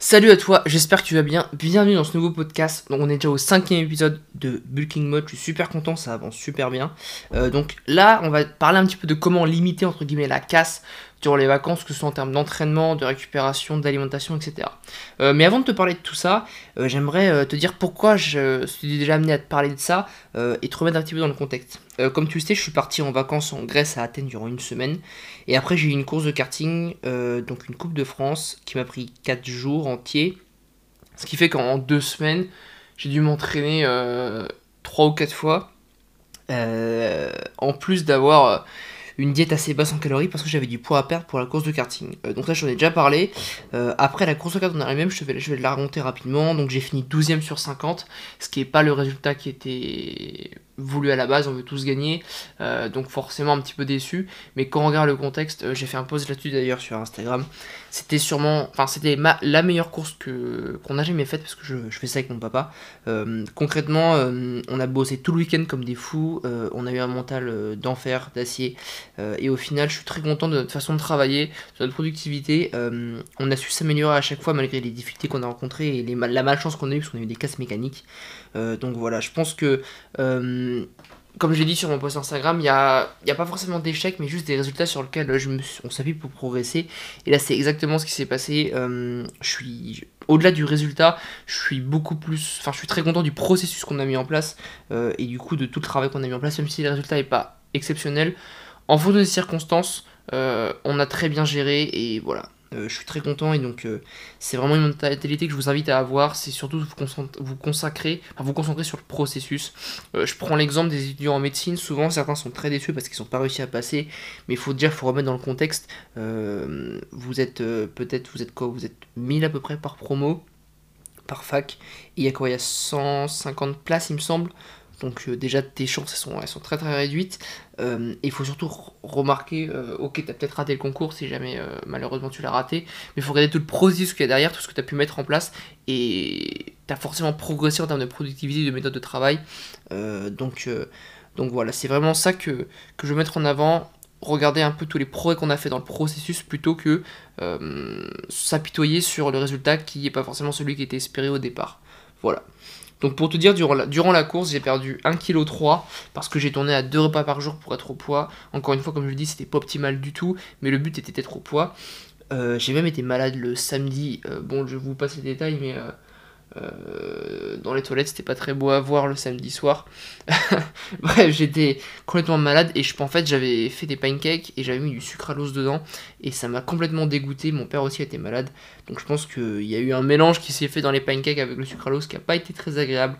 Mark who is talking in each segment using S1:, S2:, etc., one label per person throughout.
S1: Salut à toi, j'espère que tu vas bien. Bienvenue dans ce nouveau podcast. On est déjà au cinquième épisode de Bulking Mode. Je suis super content, ça avance super bien. Euh, donc là, on va parler un petit peu de comment limiter entre guillemets la casse durant les vacances, que ce soit en termes d'entraînement, de récupération, d'alimentation, etc. Euh, mais avant de te parler de tout ça, euh, j'aimerais te dire pourquoi je suis déjà amené à te parler de ça et te remettre un petit peu dans le contexte. comme tu le sais, je suis parti en vacances en Grèce à Athènes durant une semaine. Et après, j'ai eu une course de karting, donc une Coupe de France, qui m'a pris 4 jours entiers. Ce qui fait qu'en deux semaines, j'ai dû m'entraîner 3 ou 4 fois. en plus d'avoir une diète assez basse en calories parce que j'avais du poids à perdre pour la course de karting. Euh, donc là j'en ai déjà parlé. Euh, après la course de karting on même, je vais, je vais la remonter rapidement. Donc j'ai fini 12ème sur 50, ce qui n'est pas le résultat qui était voulu à la base, on veut tous gagner, euh, donc forcément un petit peu déçu. Mais quand on regarde le contexte, j'ai fait un post là-dessus d'ailleurs sur Instagram. C'était sûrement, enfin c'était la meilleure course qu'on a jamais faite parce que je, fais ça avec mon papa. concrètement, on a bossé tout le week-end comme des fous. on a eu un mental d'enfer, d'acier. Euh, et au final, je suis très content de notre façon de travailler, de notre productivité. Euh, on a su s'améliorer à chaque fois malgré les difficultés qu'on a rencontrées et les la malchance qu'on a eu parce qu'on a eu des casses mécaniques. Euh, donc voilà, je pense que comme j'ai dit sur mon post Instagram, il n'y a, y a, pas forcément d'échecs, mais juste des résultats sur lesquels on s'appuie pour progresser. Et là, c'est exactement ce qui s'est passé. suis au-delà du résultat, je suis beaucoup plus, enfin, je suis très content du processus qu'on a mis en place et du coup de tout le travail qu'on a mis en place, même si le résultat n'est pas exceptionnel en fonction des circonstances, euh, on a très bien géré et voilà. Euh, je suis très content et donc euh, c'est vraiment une mentalité que je vous invite à avoir. C'est surtout vous, vous consacrer, vous concentrer sur le processus. je prends l'exemple des étudiants en médecine. Souvent, certains sont très déçus parce qu'ils sont pas réussi à passer. Mais il faut dire, il faut remettre dans le contexte. vous êtes peut-être, vous êtes quoi? Vous êtes 1000 à peu près par promo, par fac. il y a quoi? Il y a 150 places, il me semble. Donc euh, déjà tes chances elles sont, très très réduites. Euh, il faut surtout remarquer, euh, ok t'as peut-être raté le concours si jamais malheureusement tu l'as raté, mais il faut regarder tout le processus qu'il y a derrière, tout ce que tu as pu mettre en place, et tu as forcément progressé en termes de productivité, de méthode de travail. donc, donc voilà, c'est vraiment ça que, que je veux mettre en avant. Regarder un peu tous les progrès qu'on a fait dans le processus plutôt que s'apitoyer sur le résultat qui n'est pas forcément celui qui était espéré au départ. Voilà. Donc pour te dire, durant la, course, j'ai perdu 1,3 kg parce que j'ai tourné à 2 repas par jour pour être au poids. Encore une fois, comme je le dis, c'était pas optimal du tout, mais le but était d'être au poids. Euh, j'ai même été malade le samedi. Euh, bon, je vous passer les détails, mais euh, euh, dans les toilettes, c'était pas très beau à voir le samedi soir. Bref, j'étais complètement malade et je, en fait j'avais fait des pancakes et j'avais mis du sucre à dedans et ça m'a complètement dégoûté. Mon père aussi était malade, donc je pense qu'il y a eu un mélange qui s'est fait dans les pancakes avec le sucre à l'os qui a pas été très agréable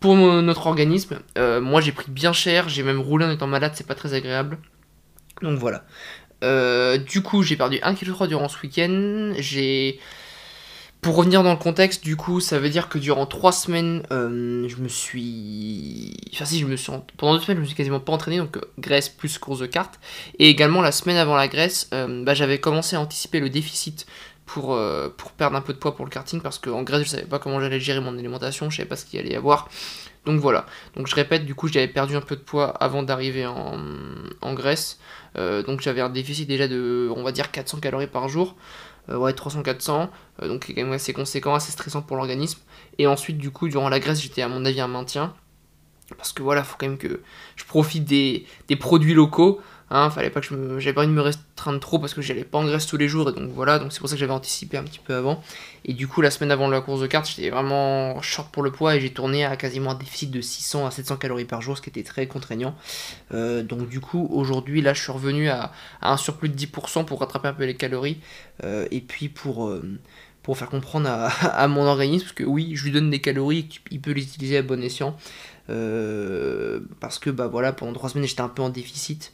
S1: pour notre organisme. Euh, moi j'ai pris bien cher, j'ai même roulé en étant malade, c'est pas très agréable. Donc voilà. Euh, du coup, j'ai perdu 1,3 kg durant ce week-end. J'ai pour revenir dans le contexte, du coup, ça veut dire que durant trois semaines, euh, je me suis. Enfin, si, je me suis. Pendant deux semaines, je me suis quasiment pas entraîné, donc euh, Grèce plus course de cartes. Et également, la semaine avant la Grèce, euh, bah, j'avais commencé à anticiper le déficit pour, pour perdre un peu de poids pour le karting, parce qu'en Grèce, je savais pas comment j'allais gérer mon alimentation, je savais pas ce qu'il allait y avoir. Donc voilà. Donc je répète, du coup, j'avais perdu un peu de poids avant d'arriver en, en Grèce. donc j'avais un déficit déjà de, on va dire, 400 calories par jour. Euh, ouais, 300-400, euh, donc c'est quand même assez conséquent, assez stressant pour l'organisme. Et ensuite, du coup, durant la graisse, j'étais à mon avis un maintien. Parce que voilà, faut quand même que je profite des produits locaux. Hein, fallait pas que j'avais pas envie de me restreindre trop parce que j'allais pas en Grèce tous les jours et donc voilà, donc c'est pour ça que j'avais anticipé un petit peu avant. Et du coup, la semaine avant la course de cartes, j'étais vraiment short pour le poids et j'ai tourné à quasiment un déficit de 600 à 700 calories par jour, ce qui était très contraignant. Euh, donc du coup, aujourd'hui, là, je suis revenu à, un surplus de 10% pour rattraper un peu les calories euh, et puis pour euh, pour faire comprendre à, mon organisme que oui, je lui donne des calories qu'il peut les utiliser à bon escient. parce que bah voilà, pendant 3 semaines j'étais un peu en déficit.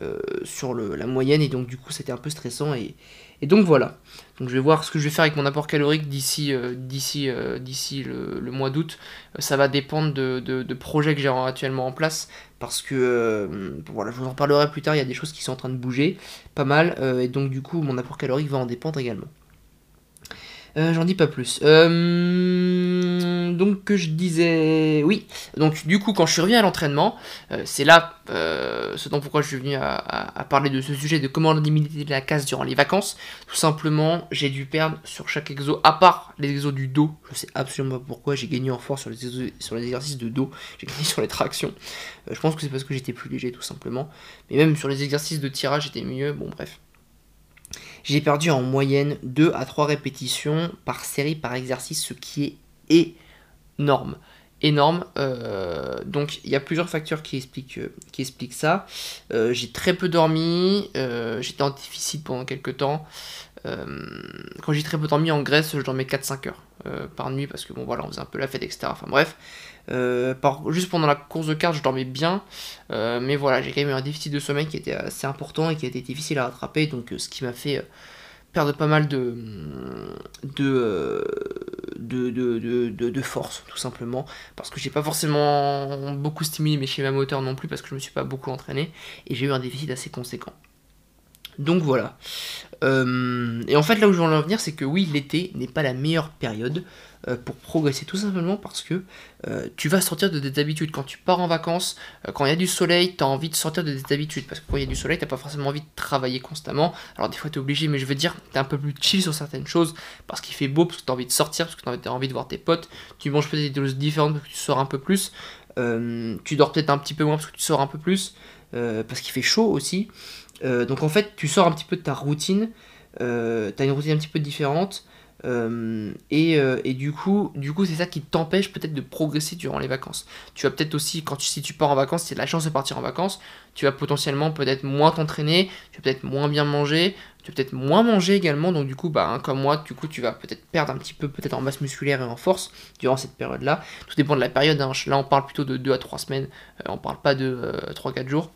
S1: Euh, sur la moyenne et donc du coup c'était un peu stressant et, donc voilà. Donc je vais voir ce que je vais faire avec mon apport calorique d'ici euh, d'ici euh, d'ici le, mois d'août. Ça va dépendre de, projets que j'ai actuellement en place parce que voilà je vous en parlerai plus tard il y a des choses qui sont en train de bouger pas mal et donc du coup mon apport calorique va en dépendre également J'en dis pas plus. donc que je disais, oui. Donc du coup, quand je suis revenu à l'entraînement, euh, c'est là euh, ce dont pourquoi je suis venu à, parler de ce sujet de comment limiter la casse durant les vacances. Tout simplement, j'ai dû perdre sur chaque exo, à part les exos du dos. Je sais absolument pas pourquoi j'ai gagné en force sur les, sur les exercices de dos. J'ai gagné sur les tractions. Euh, je pense que c'est parce que j'étais plus léger, tout simplement. Mais même sur les exercices de tirage, j'étais mieux. Bon, bref. J'ai perdu en moyenne 2 à 3 répétitions par série par exercice, ce qui est énorme. Énorme. Euh, donc il y a plusieurs facteurs qui expliquent, euh, qui expliquent ça. Euh, j'ai très peu dormi, j'étais en déficit pendant quelques temps. quand j'ai très peu dormi en Grèce, je dormais 4-5 heures par nuit parce que bon voilà, on faisait un peu la fête, etc. Enfin bref. Euh, juste pendant la course de cartes, je dormais bien, euh, mais voilà, j'ai quand même eu un déficit de sommeil qui était assez important et qui a été difficile à rattraper, donc euh, ce qui m'a fait perdre pas mal de de, de, de, force, tout simplement, parce que j'ai pas forcément beaucoup stimulé mes schémas moteurs non plus, parce que je me suis pas beaucoup entraîné, et j'ai eu un déficit assez conséquent. Donc voilà. et en fait, là où je veux en venir, c'est que oui, l'été n'est pas la meilleure période euh, pour progresser tout simplement parce que euh, tu vas sortir de tes habitudes. Quand tu pars en vacances, euh, quand il y a du soleil, tu as envie de sortir de tes habitudes parce que quand il y a du soleil, tu pas forcément envie de travailler constamment. Alors des fois tu es obligé, mais je veux dire, tu es un peu plus chill sur certaines choses parce qu'il fait beau, parce que tu as envie de sortir, parce que tu as envie de voir tes potes. Tu manges peut-être des choses différentes parce que tu sors un peu plus. tu dors peut-être un petit peu moins parce que tu sors un peu plus. parce qu'il fait chaud aussi. donc en fait, tu sors un petit peu de ta routine. tu as une routine un petit peu différente. Euh, euh, et, du coup, du coup c'est ça qui t'empêche peut-être de progresser durant les vacances. Tu vas peut-être aussi, quand tu, si tu pars en vacances, si tu as la chance de partir en vacances, tu vas potentiellement peut-être moins t'entraîner, tu vas peut-être moins bien manger, tu vas peut-être moins manger également. Donc du coup, bah, hein, comme moi, du coup, tu vas peut-être perdre un petit peu peut-être en masse musculaire et en force durant cette période-là. Tout dépend de la période. Hein. Là, on parle plutôt de 2 à 3 semaines, euh, on parle pas de 3-4 jours.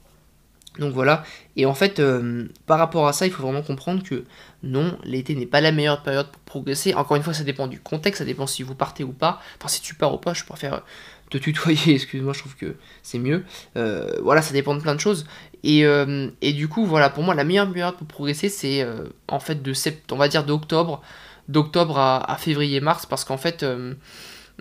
S1: Donc voilà, et en fait, euh, par rapport à ça, il faut vraiment comprendre que non, l'été n'est pas la meilleure période pour progresser. Encore une fois, ça dépend du contexte, ça dépend si vous partez ou pas. Enfin, si tu pars ou pas, je préfère te tutoyer, excuse-moi, je trouve que c'est mieux. Euh, voilà, ça dépend de plein de choses. Et, euh, et, du coup, voilà, pour moi, la meilleure période pour progresser, c'est en fait de septembre, on va dire d'octobre, d'octobre à, à février-mars, parce qu'en fait,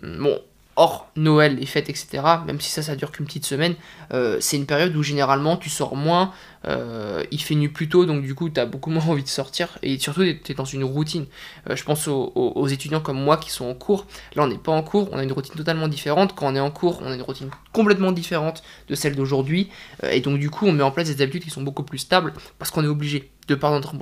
S1: bon, hors Noël, les fêtes, etc., même si ça, ça dure qu'une petite semaine, euh, c'est une période où généralement tu sors moins, euh, il fait nuit plus tôt, donc du coup tu as beaucoup moins envie de sortir, et surtout tu es dans une routine. Euh, je pense aux, étudiants comme moi qui sont en cours, là on n'est pas en cours, on a une routine totalement différente, quand on est en cours, on a une routine complètement différente de celle d'aujourd'hui, et donc du coup on met en place des habitudes qui sont beaucoup plus stables, parce qu'on est obligé, de par notre,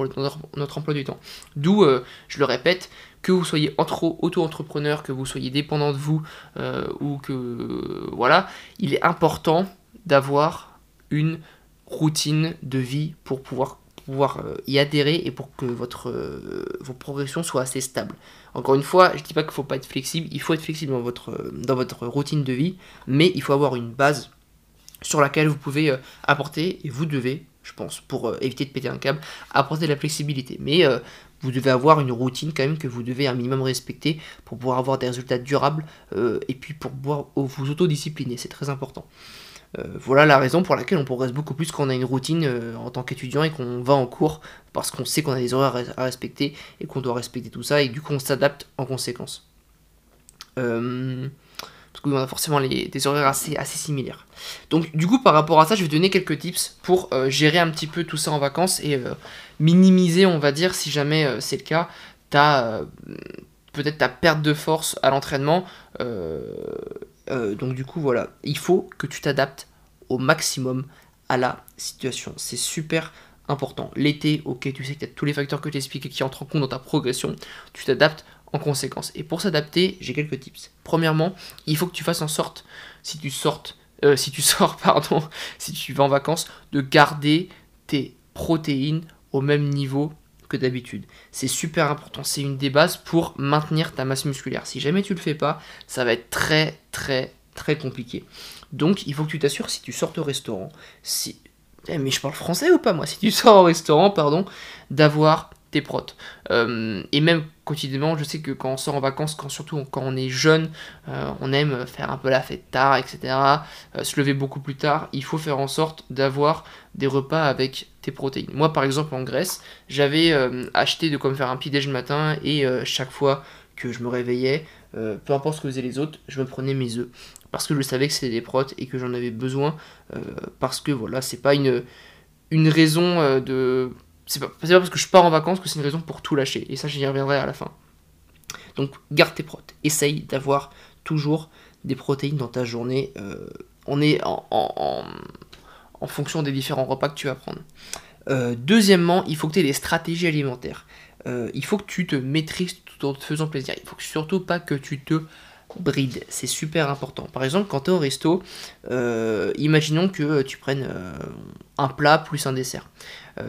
S1: notre emploi du temps. D'où, je le répète, que vous soyez auto-entrepreneur, que vous soyez dépendant de vous, euh, ou que voilà, il est important d'avoir une routine de vie pour pouvoir, pouvoir euh, y adhérer et pour que votre, euh, vos progressions soient assez stables. Encore une fois, je ne dis pas qu'il ne faut pas être flexible, il faut être flexible dans votre routine de vie, mais il faut avoir une base sur laquelle vous pouvez apporter, et vous devez, je pense, pour éviter de péter un câble, apporter de la flexibilité. Mais vous devez avoir une routine quand même que vous devez un minimum respecter pour pouvoir avoir des résultats durables euh, et puis pour pouvoir vous autodiscipliner, c'est très important. Euh, voilà la raison pour laquelle on progresse beaucoup plus quand on a une routine euh, en tant qu'étudiant et qu'on va en cours parce qu'on sait qu'on a des horaires à respecter et qu'on doit respecter tout ça et du coup on s'adapte en conséquence. Parce qu'on a forcément des horaires assez, similaires. Donc du coup par rapport à ça je vais donner quelques tips pour gérer un petit peu tout ça en vacances et minimiser, on va dire, si jamais euh, c'est le cas, ta euh, peut-être ta perte de force à l'entraînement. Euh, donc du coup, voilà, il faut que tu t'adaptes au maximum à la situation. C'est super important. L'été, ok, tu sais que tu as tous les facteurs que tu expliqué qui entrent en compte dans ta progression. Tu t'adaptes en conséquence. Et pour s'adapter, j'ai quelques tips. Premièrement, il faut que tu fasses en sorte, si tu sortes, si tu sors, pardon, si tu vas en vacances, de garder tes protéines au même niveau que d'habitude. C'est super important, c'est une des bases pour maintenir ta masse musculaire. Si jamais tu le fais pas, ça va être très très très compliqué. Donc il faut que tu t'assures si tu sors au restaurant, si eh, mais je parle français ou pas moi? Si tu sors au restaurant, pardon, d'avoir tes protes. Euh, et même quotidiennement, je sais que quand on sort en vacances, quand, surtout quand on est jeune, euh, on aime faire un peu la fête tard, etc. Euh, se lever beaucoup plus tard. Il faut faire en sorte d'avoir des repas avec tes protéines. Moi, par exemple, en Grèce, j'avais acheté de quoi faire un petit déj le matin et chaque fois que je me réveillais, peu importe ce que faisaient les autres, je me prenais mes œufs. Parce que je savais que c'était des protes et que j'en avais besoin. parce que voilà, c'est pas une, une raison de. C'est pas, parce que je pars en vacances que c'est une raison pour tout lâcher. Et ça, j'y reviendrai à la fin. Donc garde tes protes. Essaye d'avoir toujours des protéines dans ta journée. on est en, en, fonction des différents repas que tu vas prendre. Euh, deuxièmement, il faut que tu aies des stratégies alimentaires. Euh, il faut que tu te maîtrises tout en te faisant plaisir. Il faut surtout pas que tu te brides. C'est super important. Par exemple, quand tu es au resto, euh, imaginons que tu prennes un plat plus un dessert.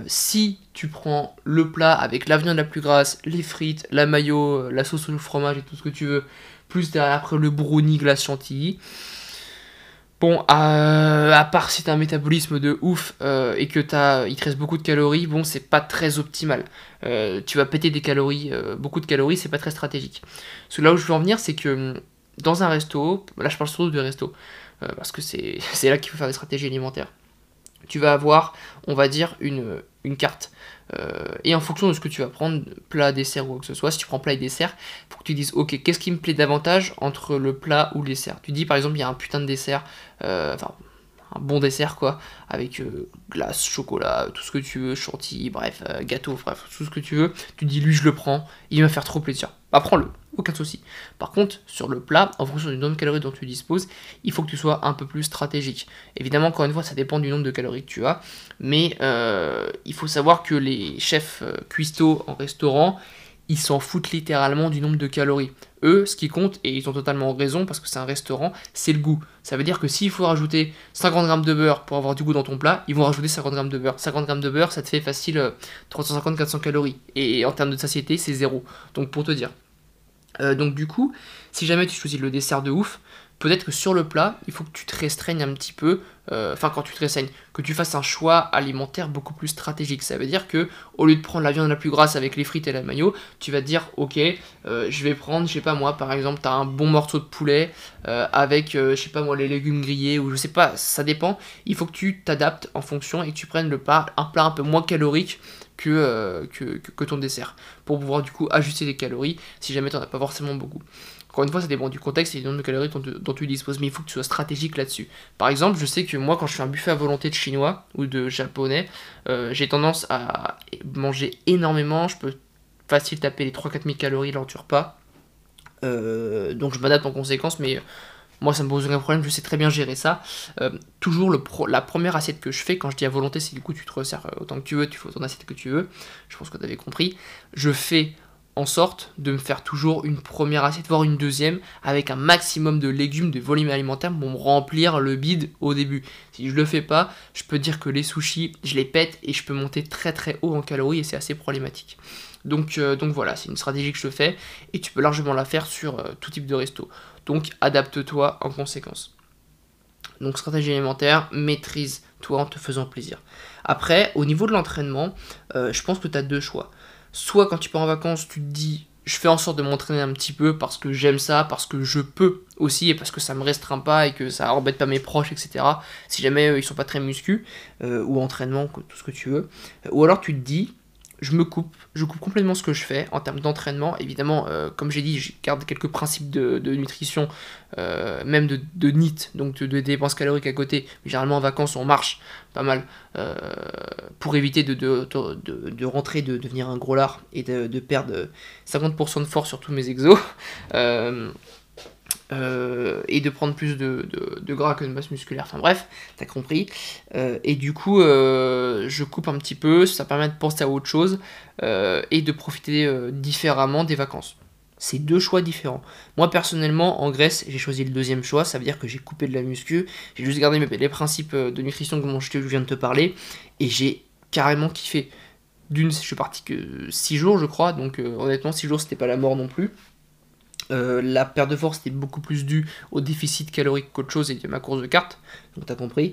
S1: si tu prends le plat avec la viande la plus grasse, les frites, la mayo, la sauce au fromage et tout ce que tu veux, plus derrière après le brownie glace chantilly, Bon, à part si t'as un métabolisme de ouf euh, et que t'as, il te reste beaucoup de calories, bon, c'est pas très optimal. Euh, tu vas péter des calories, euh, beaucoup de calories, c'est pas très stratégique. Ce là où je veux en venir, c'est que hum, dans un resto, là je parle surtout de resto, parce que c'est, là qu'il faut faire des stratégies alimentaires. Tu vas avoir, on va dire, une, carte euh, et en fonction de ce que tu vas prendre, plat, dessert ou quoi que ce soit, si tu prends plat et dessert, faut que tu dises ok, qu'est-ce qui me plaît davantage entre le plat ou le dessert? Tu dis par exemple, il y a un putain de dessert, euh, un bon dessert quoi, avec euh, glace, chocolat, tout ce que tu veux, chantilly, bref, gâteau, bref, tout ce que tu veux. Tu dis lui je le prends, il va faire trop plaisir. Bah prends-le aucun souci. Par contre, sur le plat, en fonction du nombre de calories dont tu disposes, il faut que tu sois un peu plus stratégique. Évidemment, encore une fois, ça dépend du nombre de calories que tu as, mais euh, il faut savoir que les chefs euh, cuistots en restaurant, ils s'en foutent littéralement du nombre de calories. Eux, ce qui compte, et ils ont totalement raison parce que c'est un restaurant, c'est le goût. Ça veut dire que s'il faut rajouter 50 grammes de beurre pour avoir du goût dans ton plat, ils vont rajouter 50 grammes de beurre. 50 grammes de beurre, ça te fait facile 350-400 euh, calories. Et en termes de satiété, c'est zéro. Donc pour te dire. Euh, donc du coup, si jamais tu choisis le dessert de ouf, peut-être que sur le plat, il faut que tu te restreignes un petit peu, euh, enfin quand tu te restreignes, que tu fasses un choix alimentaire beaucoup plus stratégique. Ça veut dire que au lieu de prendre la viande la plus grasse avec les frites et la maillot, tu vas te dire ok, euh, je vais prendre, je sais pas moi, par exemple, tu as un bon morceau de poulet avec, je sais pas moi, les légumes grillés ou je sais pas, ça dépend. Il faut que tu t'adaptes en fonction et que tu prennes le un plat un peu moins calorique euh, que, que, ton dessert, pour pouvoir du coup ajuster les calories si jamais tu n'en as pas forcément beaucoup. Encore une fois, ça dépend du contexte et du nombre de calories dont, tu disposes, mais il faut que tu sois stratégique là-dessus. Par exemple, je sais que moi, quand je fais un buffet à volonté de chinois ou de japonais, euh, j'ai tendance à manger énormément. Je peux facile taper les 3-4 000 calories lors du repas. Euh, donc je m'adapte en conséquence, mais moi, ça me pose aucun problème, je sais très bien gérer ça. Euh, toujours la première assiette que je fais, quand je dis à volonté, c'est du coup tu te resserres euh, autant que tu veux, tu fais autant d'assiettes que tu veux. Je pense que tu avais compris. Je fais en sorte de me faire toujours une première assiette, voire une deuxième, avec un maximum de légumes, de volume alimentaire pour me remplir le bide au début. Si je le fais pas, je peux dire que les sushis, je les pète et je peux monter très très haut en calories et c'est assez problématique. Donc, euh, donc voilà, c'est une stratégie que je fais et tu peux largement la faire sur tout type de resto. Donc adapte-toi en conséquence. Donc stratégie alimentaire, maîtrise-toi en te faisant plaisir. Après, au niveau de l'entraînement, euh, je pense que tu as deux choix. Soit quand tu pars en vacances, tu te dis je fais en sorte de m'entraîner un petit peu parce que j'aime ça, parce que je peux aussi et parce que ça me restreint pas et que ça embête pas mes proches, etc. Si jamais euh, ils sont pas très muscu euh, ou entraînement, tout ce que tu veux. Ou alors tu te dis je me coupe, je coupe complètement ce que je fais en termes d'entraînement. Évidemment, euh, comme j'ai dit, je garde quelques principes de, nutrition, euh, même de, de, NIT, donc de, dépenses caloriques à côté. généralement en vacances, on marche pas mal euh, pour éviter de, de, rentrer, de devenir un gros lard et de, perdre 50% de force sur tous mes exos. Euh, et de prendre plus de, gras que de masse musculaire. Enfin bref, t'as compris. Euh, et du coup, euh, je coupe un petit peu, ça permet de penser à autre chose et de profiter différemment des vacances. C'est deux choix différents. Moi personnellement, en Grèce, j'ai choisi le deuxième choix, ça veut dire que j'ai coupé de la muscu, j'ai juste gardé les principes de nutrition dont je viens de te parler, et j'ai carrément kiffé. D'une, je suis parti que 6 jours, je crois, donc honnêtement, 6 jours, c'était pas la mort non plus. Euh, la perte de force était beaucoup plus due au déficit calorique qu'autre chose et de ma course de cartes, donc t'as compris.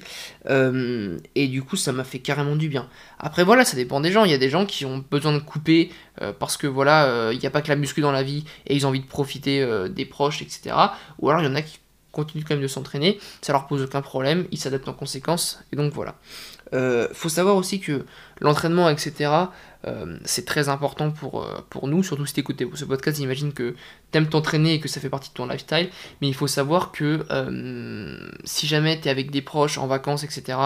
S1: Euh, et du coup, ça m'a fait carrément du bien. Après, voilà, ça dépend des gens. Il y a des gens qui ont besoin de couper euh, parce que voilà, il n'y a pas que la muscu dans la vie et ils ont envie de profiter des proches, etc. Ou alors il y en a qui continuent quand même de s'entraîner, ça leur pose aucun problème, ils s'adaptent en conséquence, et donc voilà. Faut savoir aussi que l'entraînement, etc., c'est très important pour, pour nous, surtout si tu écoutes ce podcast, j'imagine que tu aimes t'entraîner et que ça fait partie de ton lifestyle, mais il faut savoir que si jamais tu es avec des proches en vacances, etc.,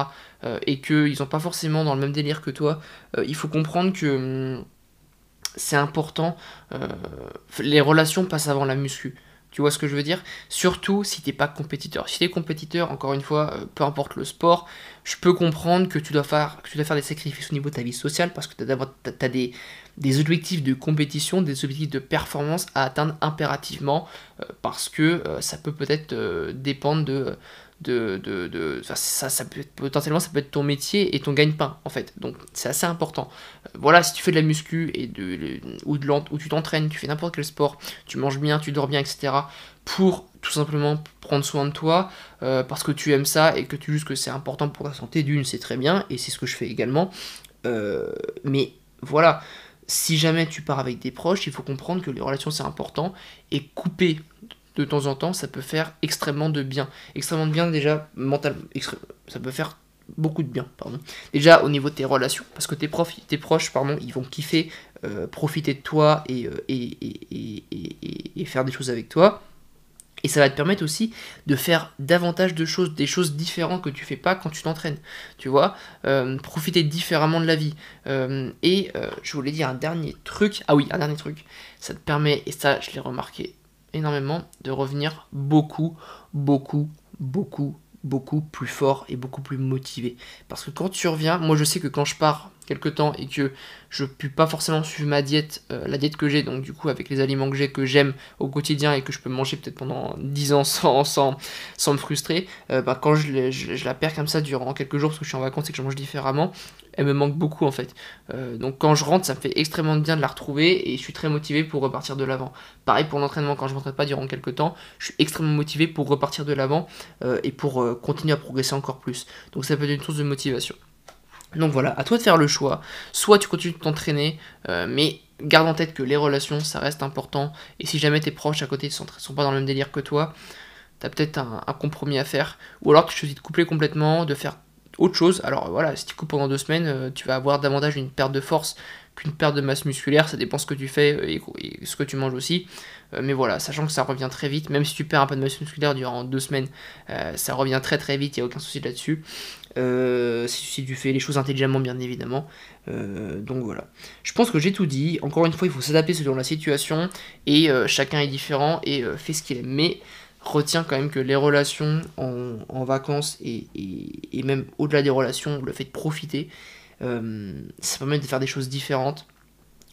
S1: et qu'ils n'ont pas forcément dans le même délire que toi, il faut comprendre que hum, c'est important, les relations passent avant la muscu. Tu vois ce que je veux dire? Surtout si t'es pas compétiteur. Si t'es compétiteur, encore une fois, euh, peu importe le sport, je peux comprendre que tu dois faire, que tu dois faire des sacrifices au niveau de ta vie sociale parce que tu as, des, objectifs de compétition, des objectifs de performance à atteindre impérativement euh, parce que euh, ça peut peut-être dépendre de de, de, de ça, ça peut être, potentiellement ça peut être ton métier et ton gagne-pain en fait. Donc c'est assez important. Euh, voilà si tu fais de la muscu et de, ou, de ou tu t'entraînes tu fais n'importe quel sport tu manges bien tu dors bien etc pour tout simplement prendre soin de toi euh, parce que tu aimes ça et que tu juges que c'est important pour ta santé d'une c'est très bien et c'est ce que je fais également. Euh, mais voilà. Si jamais tu pars avec des proches, il faut comprendre que les relations c'est important et couper de temps en temps, ça peut faire extrêmement de bien. Extrêmement de bien déjà mentalement. Ça peut faire beaucoup de bien, pardon. Déjà au niveau de tes relations, parce que tes, proches, pardon, ils vont kiffer euh, profiter de toi euh, et, et, faire des choses avec toi. Et ça va te permettre aussi de faire davantage de choses, des choses différentes que tu fais pas quand tu t'entraînes. Tu vois, euh, profiter différemment de la vie. et je voulais dire un dernier truc. Ah oui, un dernier truc. Ça te permet, et ça je l'ai remarqué énormément de revenir beaucoup, beaucoup, beaucoup, beaucoup plus fort et beaucoup plus motivé. Parce que quand tu reviens, moi je sais que quand je pars quelque temps et que je peux pas forcément suivre ma diète, euh, la diète que j'ai, donc du coup avec les aliments que j'ai, que j'aime au quotidien et que je peux manger peut-être pendant 10 ans sans, sans, sans me frustrer, euh, bah, quand je, je, la perds comme ça durant quelques jours parce que je suis en vacances et que je mange différemment, elle me manque beaucoup en fait. Euh, donc quand je rentre, ça me fait extrêmement bien de la retrouver et je suis très motivé pour repartir de l'avant. Pareil pour l'entraînement, quand je ne m'entraîne pas durant quelques temps, je suis extrêmement motivé pour repartir de l'avant et pour continuer à progresser encore plus. Donc ça peut être une source de motivation. Donc voilà, à toi de faire le choix. Soit tu continues de t'entraîner, euh, mais garde en tête que les relations, ça reste important. Et si jamais tes proches à côté ne sont, pas dans le même délire que toi, t'as peut-être un, compromis à faire. Ou alors tu choisis de coupler complètement, de faire autre chose. Alors voilà, si tu coupes pendant deux semaines, euh, tu vas avoir davantage une perte de force qu'une perte de masse musculaire. Ça dépend ce que tu fais euh, et, ce que tu manges aussi. mais voilà, sachant que ça revient très vite, même si tu perds un peu de masse musculaire durant deux semaines, ça revient très très vite, il n'y a aucun souci là-dessus. Euh, si, tu fais les choses intelligemment, bien évidemment. Euh, donc voilà. Je pense que j'ai tout dit. Encore une fois, il faut s'adapter selon la situation et euh, chacun est différent et fait ce qu'il aime. Mais retiens quand même que les relations en, vacances et, même au-delà des relations, le fait de profiter, ça permet de faire des choses différentes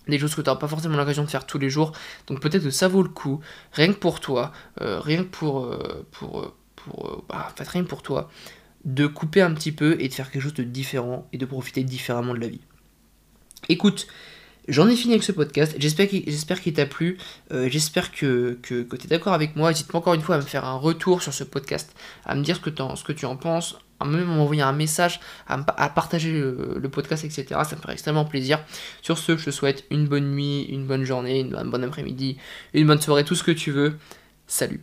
S1: des choses que tu n'auras pas forcément l'occasion de faire tous les jours. Donc peut-être que ça vaut le coup, rien que pour toi, rien que pour... pour, pour bah, pour toi, de couper un petit peu et de faire quelque chose de différent et de profiter différemment de la vie. Écoute, j'en ai fini avec ce podcast. J'espère qu'il t'a plu. Euh, j'espère que, que, tu es d'accord avec moi. N'hésite pas encore une fois à me faire un retour sur ce podcast, à me dire ce que, tu en penses, même m'envoyer un message, à, partager le, podcast, etc. Ça me ferait extrêmement plaisir. Sur ce, je te souhaite une bonne nuit, une bonne journée, une bonne après-midi, une bonne soirée, tout ce que tu veux. Salut